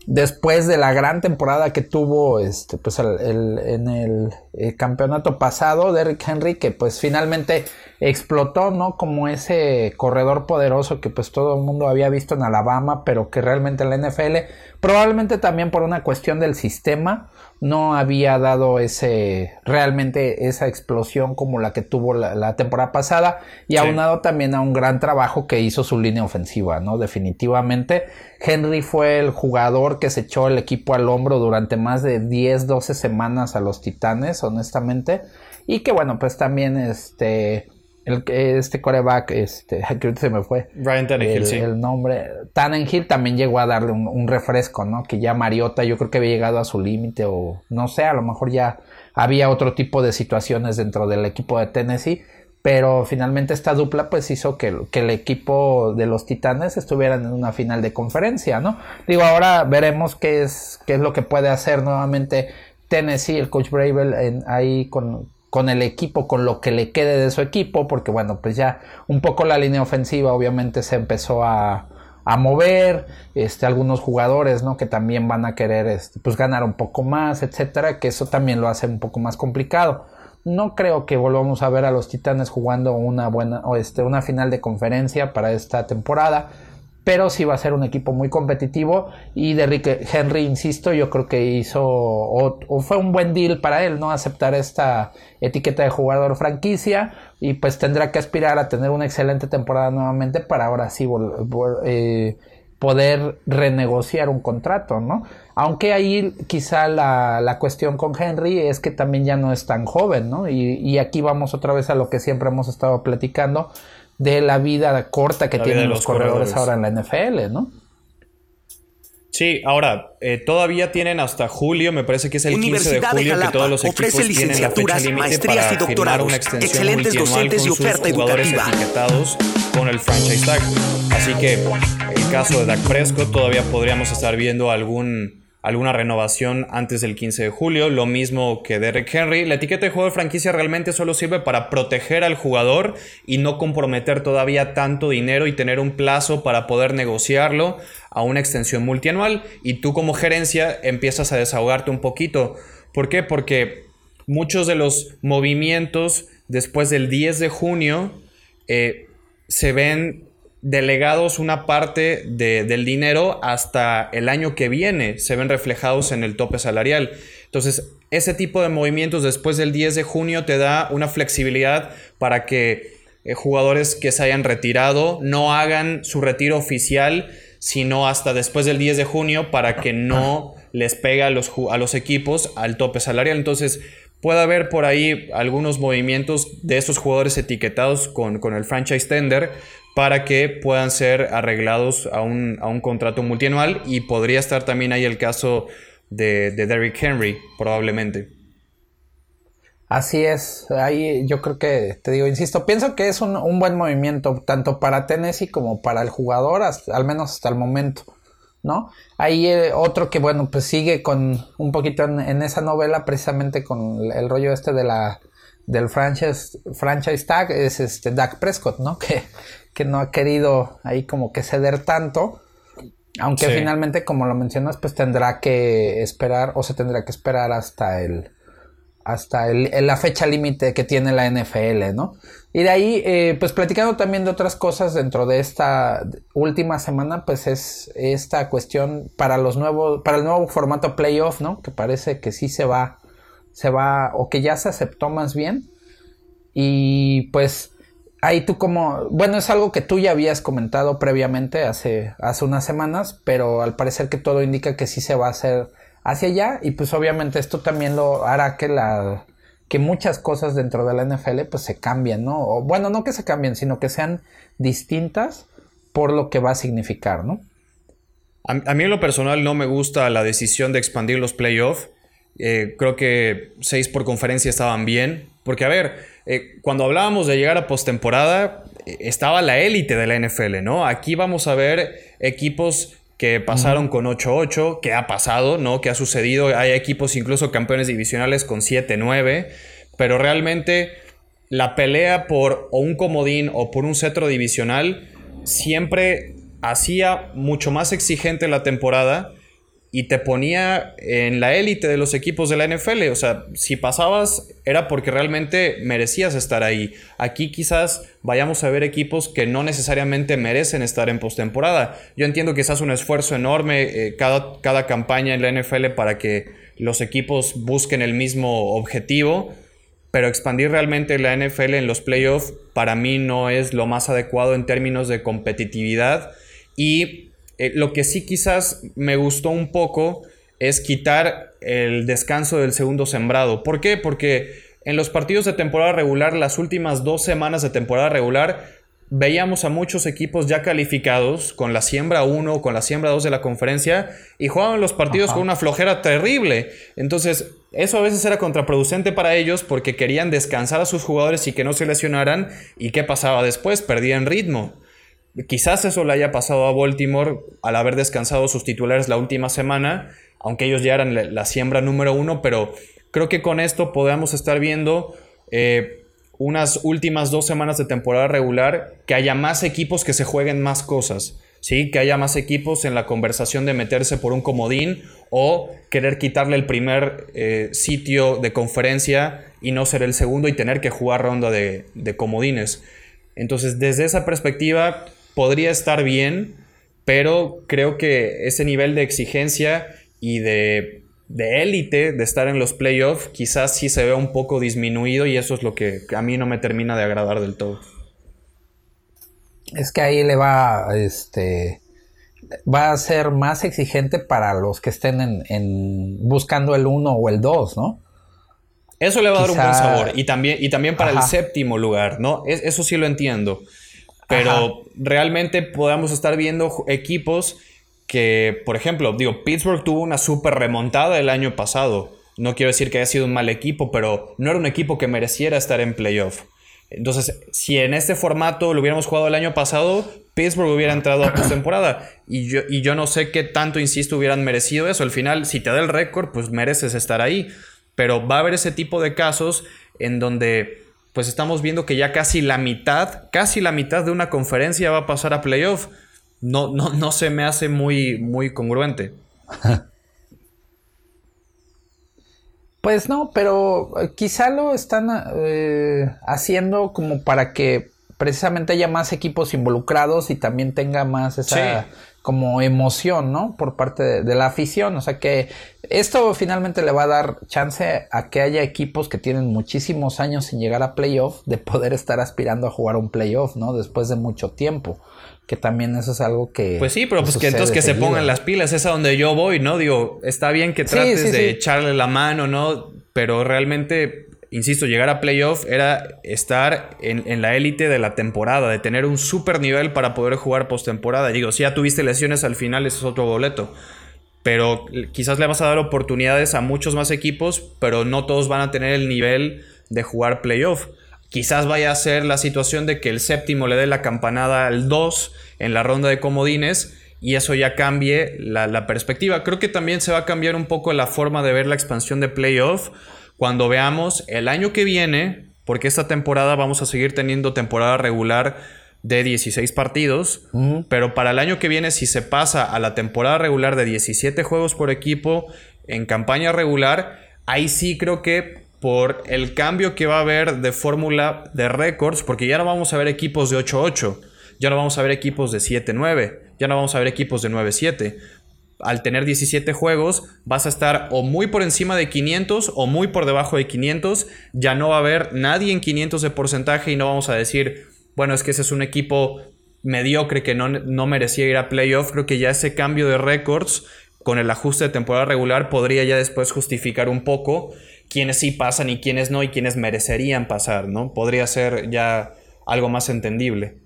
Después de la gran temporada que tuvo este, pues el, en el, el, campeonato pasado, Derrick Henry, que pues finalmente explotó, ¿no? Como ese corredor poderoso que pues todo el mundo había visto en Alabama, pero que realmente en la NFL, probablemente también por una cuestión del sistema, no había dado ese realmente esa explosión como la que tuvo la, temporada pasada y aunado también a un gran trabajo que hizo su línea ofensiva, ¿no? Definitivamente Henry fue el jugador que se echó el equipo al hombro durante más de 10, 12 semanas a los Titanes, honestamente, y que bueno, pues también este el, este coreback, este, que se me fue. Ryan Tannehill, el, sí. el nombre. Tannehill también llegó a darle un, un, refresco, ¿no? Que ya Mariota yo creo que había llegado a su límite o no sé, a lo mejor ya había otro tipo de situaciones dentro del equipo de Tennessee. Pero finalmente esta dupla pues hizo que, que el equipo de los Titanes estuvieran en una final de conferencia, ¿no? Digo, ahora veremos qué es, qué es lo que puede hacer nuevamente Tennessee, el coach Bravel, en, ahí con, con el equipo, con lo que le quede de su equipo, porque bueno, pues ya un poco la línea ofensiva obviamente se empezó a, a mover, este, algunos jugadores, ¿no? Que también van a querer, este, pues ganar un poco más, etcétera, que eso también lo hace un poco más complicado. No creo que volvamos a ver a los Titanes jugando una buena, o este, una final de conferencia para esta temporada pero sí va a ser un equipo muy competitivo y de Henry, insisto, yo creo que hizo o, fue un buen deal para él, ¿no? Aceptar esta etiqueta de jugador franquicia y pues tendrá que aspirar a tener una excelente temporada nuevamente para ahora sí eh, poder renegociar un contrato, ¿no? Aunque ahí quizá la, la, cuestión con Henry es que también ya no es tan joven, ¿no? Y aquí vamos otra vez a lo que siempre hemos estado platicando de la vida corta que La tienen los, los corredores, corredores. ahora en la NFL, ¿no? Sí, ahora, eh, todavía tienen hasta julio, me parece que es el 15 de Universidad de julio que todos los equipos ofrece tienen la fecha maestrías para y firmar doctorados, una extensión excelentes multianual docentes con y sus oferta jugadores educativa. etiquetados con el franchise tag. Así que el caso de Dak Prescott todavía podríamos estar viendo algún alguna renovación antes del 15 de julio, lo mismo que Derek Henry. La etiqueta de jugador franquicia realmente solo sirve para proteger al jugador y no comprometer todavía tanto dinero y tener un plazo para poder negociarlo a una extensión multianual y tú como gerencia empiezas a desahogarte un poquito. ¿Por qué? Porque muchos de los movimientos después del 10 de junio eh, se ven delegados una parte de, del dinero hasta el año que viene, se ven reflejados en el tope salarial. Entonces, ese tipo de movimientos después del 10 de junio te da una flexibilidad para que eh, jugadores que se hayan retirado no hagan su retiro oficial, sino hasta después del 10 de junio para que no les pegue a los, a los equipos al tope salarial. Entonces, puede haber por ahí algunos movimientos de esos jugadores etiquetados con, con el franchise tender para que puedan ser arreglados a un, a un, contrato multianual y podría estar también ahí el caso de, de Derrick Henry, probablemente. Así es, ahí yo creo que, te digo, insisto, pienso que es un, un buen movimiento tanto para Tennessee como para el jugador, al menos hasta el momento, ¿no? Ahí eh, otro que, bueno, pues sigue con un poquito en, esa novela, precisamente con el, el rollo este de la del franchise, franchise tag, es este Dak Prescott, ¿no? Que, que no ha querido ahí como que ceder tanto. Aunque sí. finalmente, como lo mencionas, pues tendrá que esperar o se tendrá que esperar hasta el hasta el, la fecha límite que tiene la NFL, ¿no? Y de ahí, eh, pues platicando también de otras cosas dentro de esta última semana, pues es esta cuestión para los nuevos, para el nuevo formato playoff, ¿no? Que parece que sí se va, se va, o que ya se aceptó más bien. Y pues ahí tú como, bueno, es algo que tú ya habías comentado previamente hace, hace unas semanas, pero al parecer que todo indica que sí se va a hacer hacia allá y pues obviamente esto también lo hará que la que muchas cosas dentro de la NFL pues se cambien, ¿no? O, bueno, no que se cambien, sino que sean distintas por lo que va a significar, ¿no? A, a mí en lo personal no me gusta la decisión de expandir los playoffs. Eh, creo que seis por conferencia estaban bien. Porque, a ver, eh, cuando hablábamos de llegar a postemporada, eh, estaba la élite de la NFL, ¿no? Aquí vamos a ver equipos que pasaron uh -huh. con 8-8, que ha pasado, ¿no? Que ha sucedido. Hay equipos incluso campeones divisionales con 7-9, pero realmente la pelea por o un comodín o por un cetro divisional siempre hacía mucho más exigente la temporada y te ponía en la élite de los equipos de la NFL. O sea, si pasabas era porque realmente merecías estar ahí. Aquí quizás vayamos a ver equipos que no necesariamente merecen estar en postemporada. Yo entiendo que quizás un esfuerzo enorme eh, cada, cada campaña en la NFL para que los equipos busquen el mismo objetivo. Pero expandir realmente la NFL en los playoffs para mí no es lo más adecuado en términos de competitividad. Y eh, lo que sí quizás me gustó un poco es quitar el descanso del segundo sembrado. ¿Por qué? Porque en los partidos de temporada regular, las últimas dos semanas de temporada regular, veíamos a muchos equipos ya calificados con la siembra 1 o con la siembra 2 de la conferencia y jugaban los partidos con una flojera terrible. Entonces, eso a veces era contraproducente para ellos porque querían descansar a sus jugadores y que no se lesionaran. ¿Y qué pasaba después? Perdían ritmo. Quizás eso le haya pasado a Baltimore al haber descansado sus titulares la última semana, aunque ellos ya eran la siembra número uno, pero creo que con esto podemos estar viendo eh, unas últimas dos semanas de temporada regular que haya más equipos que se jueguen más cosas. ¿sí? Que haya más equipos en la conversación de meterse por un comodín o querer quitarle el primer eh, sitio de conferencia y no ser el segundo y tener que jugar ronda de, de comodines. Entonces, desde esa perspectiva, podría estar bien, pero creo que ese nivel de exigencia y de de élite, de estar en los playoffs, quizás sí se vea un poco disminuido y eso es lo que a mí no me termina de agradar del todo. Es que ahí le va, este, va a ser más exigente para los que estén en, buscando el 1 o el 2, ¿no? Eso le va a dar un buen sabor. Y también, y también para el séptimo lugar, ¿no? eso sí lo entiendo. Pero realmente podamos estar viendo equipos que, por ejemplo, digo, Pittsburgh tuvo una super remontada el año pasado. No quiero decir que haya sido un mal equipo, pero no era un equipo que mereciera estar en playoff. Entonces, si en este formato lo hubiéramos jugado el año pasado, Pittsburgh hubiera entrado a postemporada. Y yo, y yo no sé qué tanto, insisto, hubieran merecido eso. Al final, si te da el récord, pues mereces estar ahí. Pero va a haber ese tipo de casos en donde pues estamos viendo que ya casi la mitad, casi la mitad de una conferencia va a pasar a playoff no, no, no se me hace muy, muy congruente. Pues no, pero eh, quizá lo están eh, haciendo como para que precisamente haya más equipos involucrados y también tenga más esa como emoción, ¿no? Por parte de, de, la afición. O sea que esto finalmente le va a dar chance a que haya equipos que tienen muchísimos años sin llegar a playoff de poder estar aspirando a jugar un playoff, ¿no? Después de mucho tiempo que también eso es algo que... Pues sí, pero pues que entonces que se pongan las pilas, es a donde yo voy, ¿no? Digo, está bien que trates de echarle la mano, ¿no? Pero realmente, insisto, llegar a playoff era estar en, la élite de la temporada, de tener un super nivel para poder jugar postemporada. Digo, si ya tuviste lesiones al final, eso es otro boleto. Pero quizás le vas a dar oportunidades a muchos más equipos, pero no todos van a tener el nivel de jugar playoff. Quizás vaya a ser la situación de que el séptimo le dé la campanada al 2 en la ronda de comodines y eso ya cambie la, perspectiva. Creo que también se va a cambiar un poco la forma de ver la expansión de playoff cuando veamos el año que viene, porque esta temporada vamos a seguir teniendo temporada regular de 16 partidos, pero para el año que viene si se pasa a la temporada regular de 17 juegos por equipo en campaña regular, ahí sí creo que por el cambio que va a haber de fórmula de récords, porque ya no vamos a ver equipos de 8-8, ya no vamos a ver equipos de 7-9, ya no vamos a ver equipos de 9-7. Al tener 17 juegos, vas a estar o muy por encima de 500 o muy por debajo de 500. Ya no va a haber nadie en 500 de porcentaje y no vamos a decir, bueno, es que ese es un equipo mediocre que no, no merecía ir a playoff. Creo que ya ese cambio de récords con el ajuste de temporada regular podría ya después justificar un poco quiénes sí pasan y quiénes no y quiénes merecerían pasar, ¿no? Podría ser ya algo más entendible.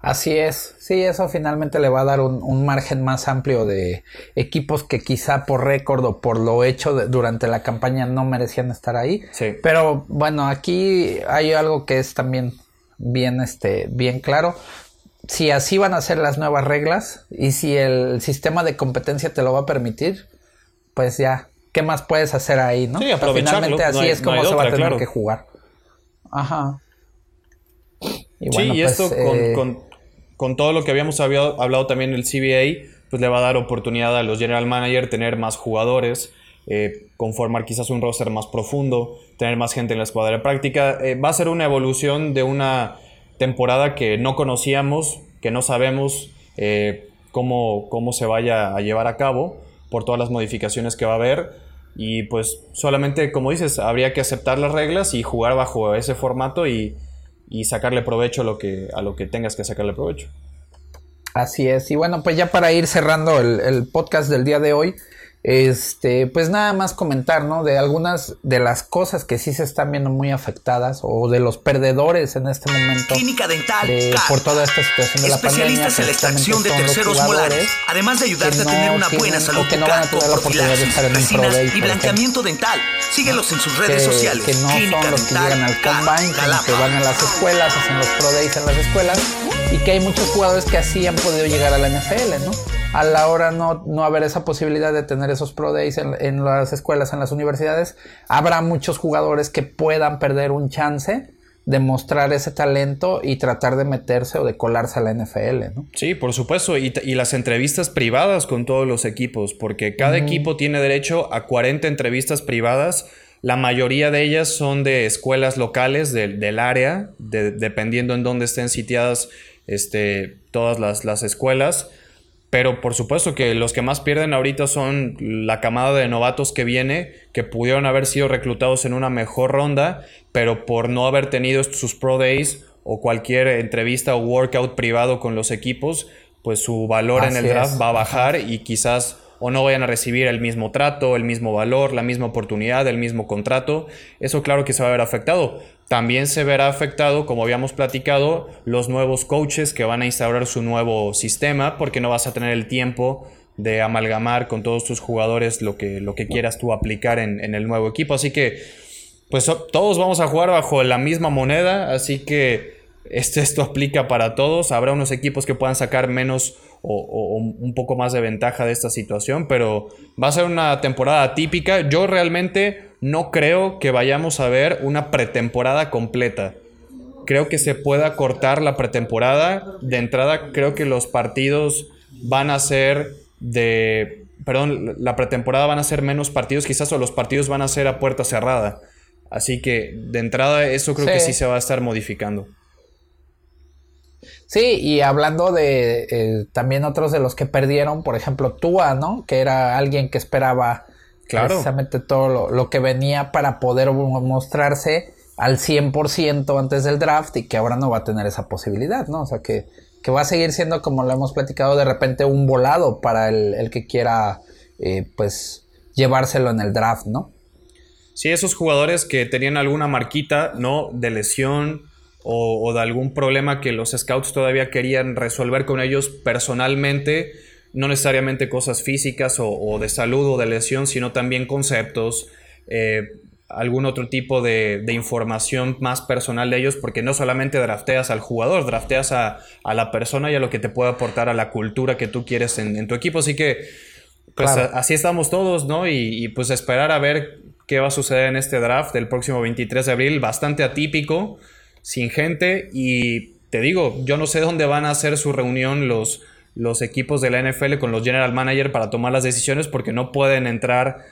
Así es, sí, eso finalmente le va a dar un, margen más amplio de equipos que quizá por récord o por lo hecho durante la campaña no merecían estar ahí. Sí. Pero bueno, aquí hay algo que es también bien, este, bien claro. Si así van a ser las nuevas reglas y si el sistema de competencia te lo va a permitir, pues ya, ¿qué más puedes hacer ahí, no? Sí, aprovecharlo. finalmente así es como se va a tener que jugar. Ajá. Y sí, y esto pues, eh, con, todo lo que habíamos hablado, también el CBA, pues le va a dar oportunidad a los general manager tener más jugadores, eh, conformar quizás un roster más profundo, tener más gente en la escuadra de práctica. Eh, va a ser una evolución de una temporada que no conocíamos, que no sabemos cómo, cómo se vaya a llevar a cabo por todas las modificaciones que va a haber. Y pues solamente, como dices, habría que aceptar las reglas y jugar bajo ese formato y, sacarle provecho a lo, que, a lo que tengas que sacarle provecho. Así es. Y bueno, pues ya para ir cerrando el, podcast del día de hoy, Este, pues nada más comentar, ¿no? De algunas de las cosas que sí se están viendo muy afectadas o de los perdedores en este momento. Clínica Dental por toda esta situación de la pandemia. Especialistas en la extracción de terceros molares, además de ayudarte a tener una buena salud que no van a tener la oportunidad de estar en un Pro Day, y blanqueamiento dental. Síguelos en sus redes sociales. Que no son los que llegan al Combine, que van a las escuelas, hacen los Pro Days en las escuelas y que hay muchos jugadores que así han podido llegar a la NFL, ¿no? a la hora no, no haber esa posibilidad de tener esos Pro Days en, las escuelas, en las universidades, habrá muchos jugadores que puedan perder un chance de mostrar ese talento y tratar de meterse o de colarse a la NFL, ¿no? Sí, por supuesto, y, las entrevistas privadas con todos los equipos, porque cada equipo tiene derecho a 40 entrevistas privadas, la mayoría de ellas son de escuelas locales del área, dependiendo en dónde estén sitiadas este, todas las, las escuelas. Pero por supuesto que los que más pierden ahorita son la camada de novatos que viene, que pudieron haber sido reclutados en una mejor ronda, pero por no haber tenido sus Pro Days o cualquier entrevista o workout privado con los equipos, pues su valor en el draft va a bajar y quizás o no vayan a recibir el mismo trato, el mismo valor, la misma oportunidad, el mismo contrato. Eso claro que se va a ver afectado. También se verá afectado, como habíamos platicado, los nuevos coaches que van a instaurar su nuevo sistema, porque no vas a tener el tiempo de amalgamar con todos tus jugadores lo que, lo que quieras tú aplicar en, el nuevo equipo. Así que, pues todos vamos a jugar bajo la misma moneda, así que este, esto aplica para todos. Habrá unos equipos que puedan sacar menos o, un poco más de ventaja de esta situación, pero va a ser una temporada típica. Yo realmente no creo que vayamos a ver una pretemporada completa. Creo que se pueda cortar la pretemporada. De entrada, creo que los partidos van a ser de... Perdón, la pretemporada van a ser menos partidos quizás o los partidos van a ser a puerta cerrada. Así que de entrada eso creo que sí se va a estar modificando. Sí, y hablando de eh, también otros de los que perdieron, por ejemplo, Tua, ¿no? Que era alguien que esperaba Claro. Precisamente todo lo, que venía para poder mostrarse al 100% antes del draft y que ahora no va a tener esa posibilidad, ¿no? O sea, que, que va a seguir siendo, como lo hemos platicado, de repente un volado para el, que quiera, eh, pues, llevárselo en el draft, ¿no? Sí, esos jugadores que tenían alguna marquita, ¿no? De lesión o, o de algún problema que los scouts todavía querían resolver con ellos personalmente no necesariamente cosas físicas o, de salud o de lesión, sino también conceptos, eh, algún otro tipo de, información más personal de ellos, porque no solamente drafteas al jugador, drafteas a, la persona y a lo que te puede aportar a la cultura que tú quieres en, tu equipo. Así que, pues así estamos todos, ¿no? Y, y, pues esperar a ver qué va a suceder en este draft del próximo 23 de abril, bastante atípico, sin gente, y te digo, yo no sé dónde van a hacer su reunión los los equipos de la NFL con los general manager para tomar las decisiones porque no pueden entrar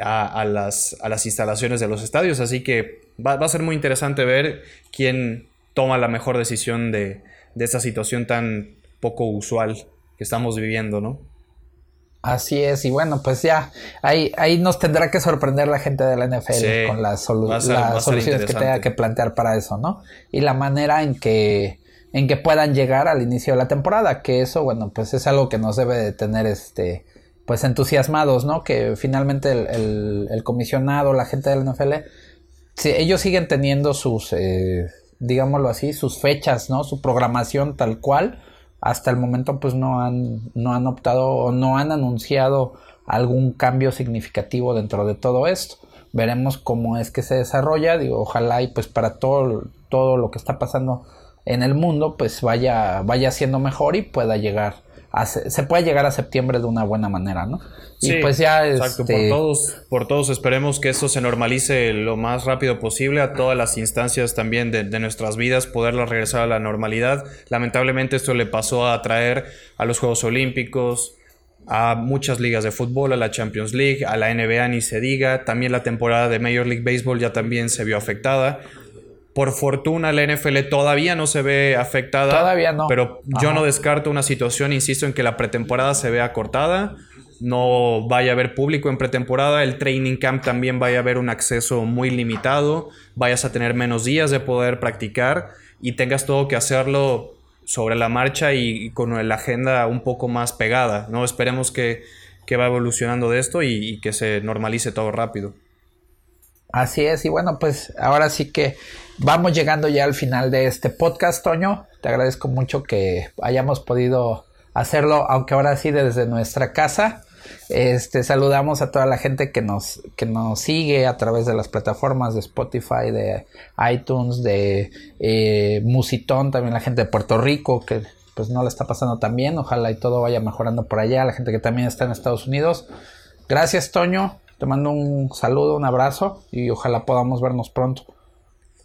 a, las, a las, instalaciones de los estadios. Así que va, a ser muy interesante ver quién toma la mejor decisión de, de esta situación tan poco usual que estamos viviendo, ¿no? Así es, y bueno, pues ya, ahí, ahí nos tendrá que sorprender la gente de la NFL con las, las soluciones que tenga que plantear para eso, ¿no? Y la manera en que en que puedan llegar al inicio de la temporada, que eso, bueno, pues es algo que nos debe de tener, este, pues entusiasmados, ¿no? Que finalmente el, comisionado, la gente del NFL, si ellos siguen teniendo sus, eh, digámoslo así, sus fechas, ¿no? Su programación tal cual, hasta el momento pues no han, no han optado o no han anunciado algún cambio significativo dentro de todo esto. Veremos cómo es que se desarrolla, digo, ojalá y pues para todo, todo lo que está pasando en el mundo pues vaya, vaya siendo mejor y pueda llegar a, se pueda llegar a septiembre de una buena manera, ¿no? Sí, y pues ya exacto, por este, todos, por todos esperemos que eso se normalice lo más rápido posible a todas las instancias también de, nuestras vidas, poderlas regresar a la normalidad. Lamentablemente esto le pasó a traer a los Juegos Olímpicos, a muchas ligas de fútbol, a la Champions League, a la NBA ni se diga, también la temporada de Major League Baseball ya también se vio afectada. Por fortuna la NFL todavía no se ve afectada. Todavía no. Pero yo no descarto una situación, insisto, en que la pretemporada se vea cortada. No vaya a haber público en pretemporada. El training camp también vaya a haber un acceso muy limitado. Vayas a tener menos días de poder practicar. Y tengas todo que hacerlo sobre la marcha y con la agenda un poco más pegada. ¿no? Esperemos que que va evolucionando de esto y, que se normalice todo rápido. Así es, y bueno, pues ahora sí que vamos llegando ya al final de este podcast, Toño. Te agradezco mucho que hayamos podido hacerlo, aunque ahora sí desde nuestra casa. Este, saludamos a toda la gente que nos, que nos sigue a través de las plataformas de Spotify, de iTunes, de eh, Musitón, también la gente de Puerto Rico que pues no le está pasando tan bien. Ojalá y todo vaya mejorando por allá. La gente que también está en Estados Unidos. Gracias, Toño. Te mando un saludo, un abrazo y ojalá podamos vernos pronto.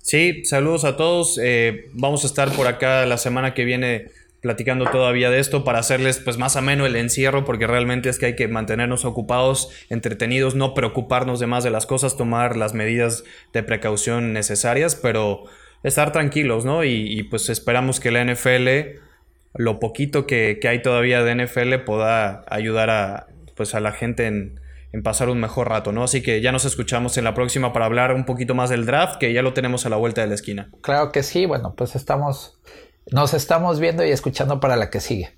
Sí, saludos a todos. Eh, vamos a estar por acá la semana que viene platicando todavía de esto para hacerles pues más ameno el encierro porque realmente es que hay que mantenernos ocupados, entretenidos, no preocuparnos de más de las cosas, tomar las medidas de precaución necesarias, pero estar tranquilos, ¿no? Y, pues esperamos que la NFL, lo poquito que, hay todavía de NFL pueda ayudar a pues a la gente en, en pasar un mejor rato, ¿no? Así que ya nos escuchamos en la próxima para hablar un poquito más del draft, que ya lo tenemos a la vuelta de la esquina. Claro que sí, bueno, pues estamos nos estamos viendo y escuchando para la que sigue.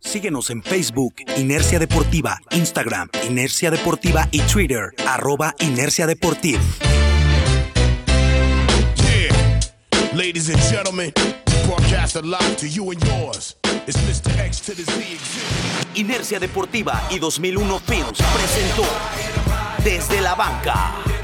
Síguenos en Facebook, Inercia Deportiva, Instagram, Inercia Deportiva y Twitter, arroba Inercia Deportiva. Ladies and gentlemen, Inercia Deportiva y 2001 Films presentó Desde la Banca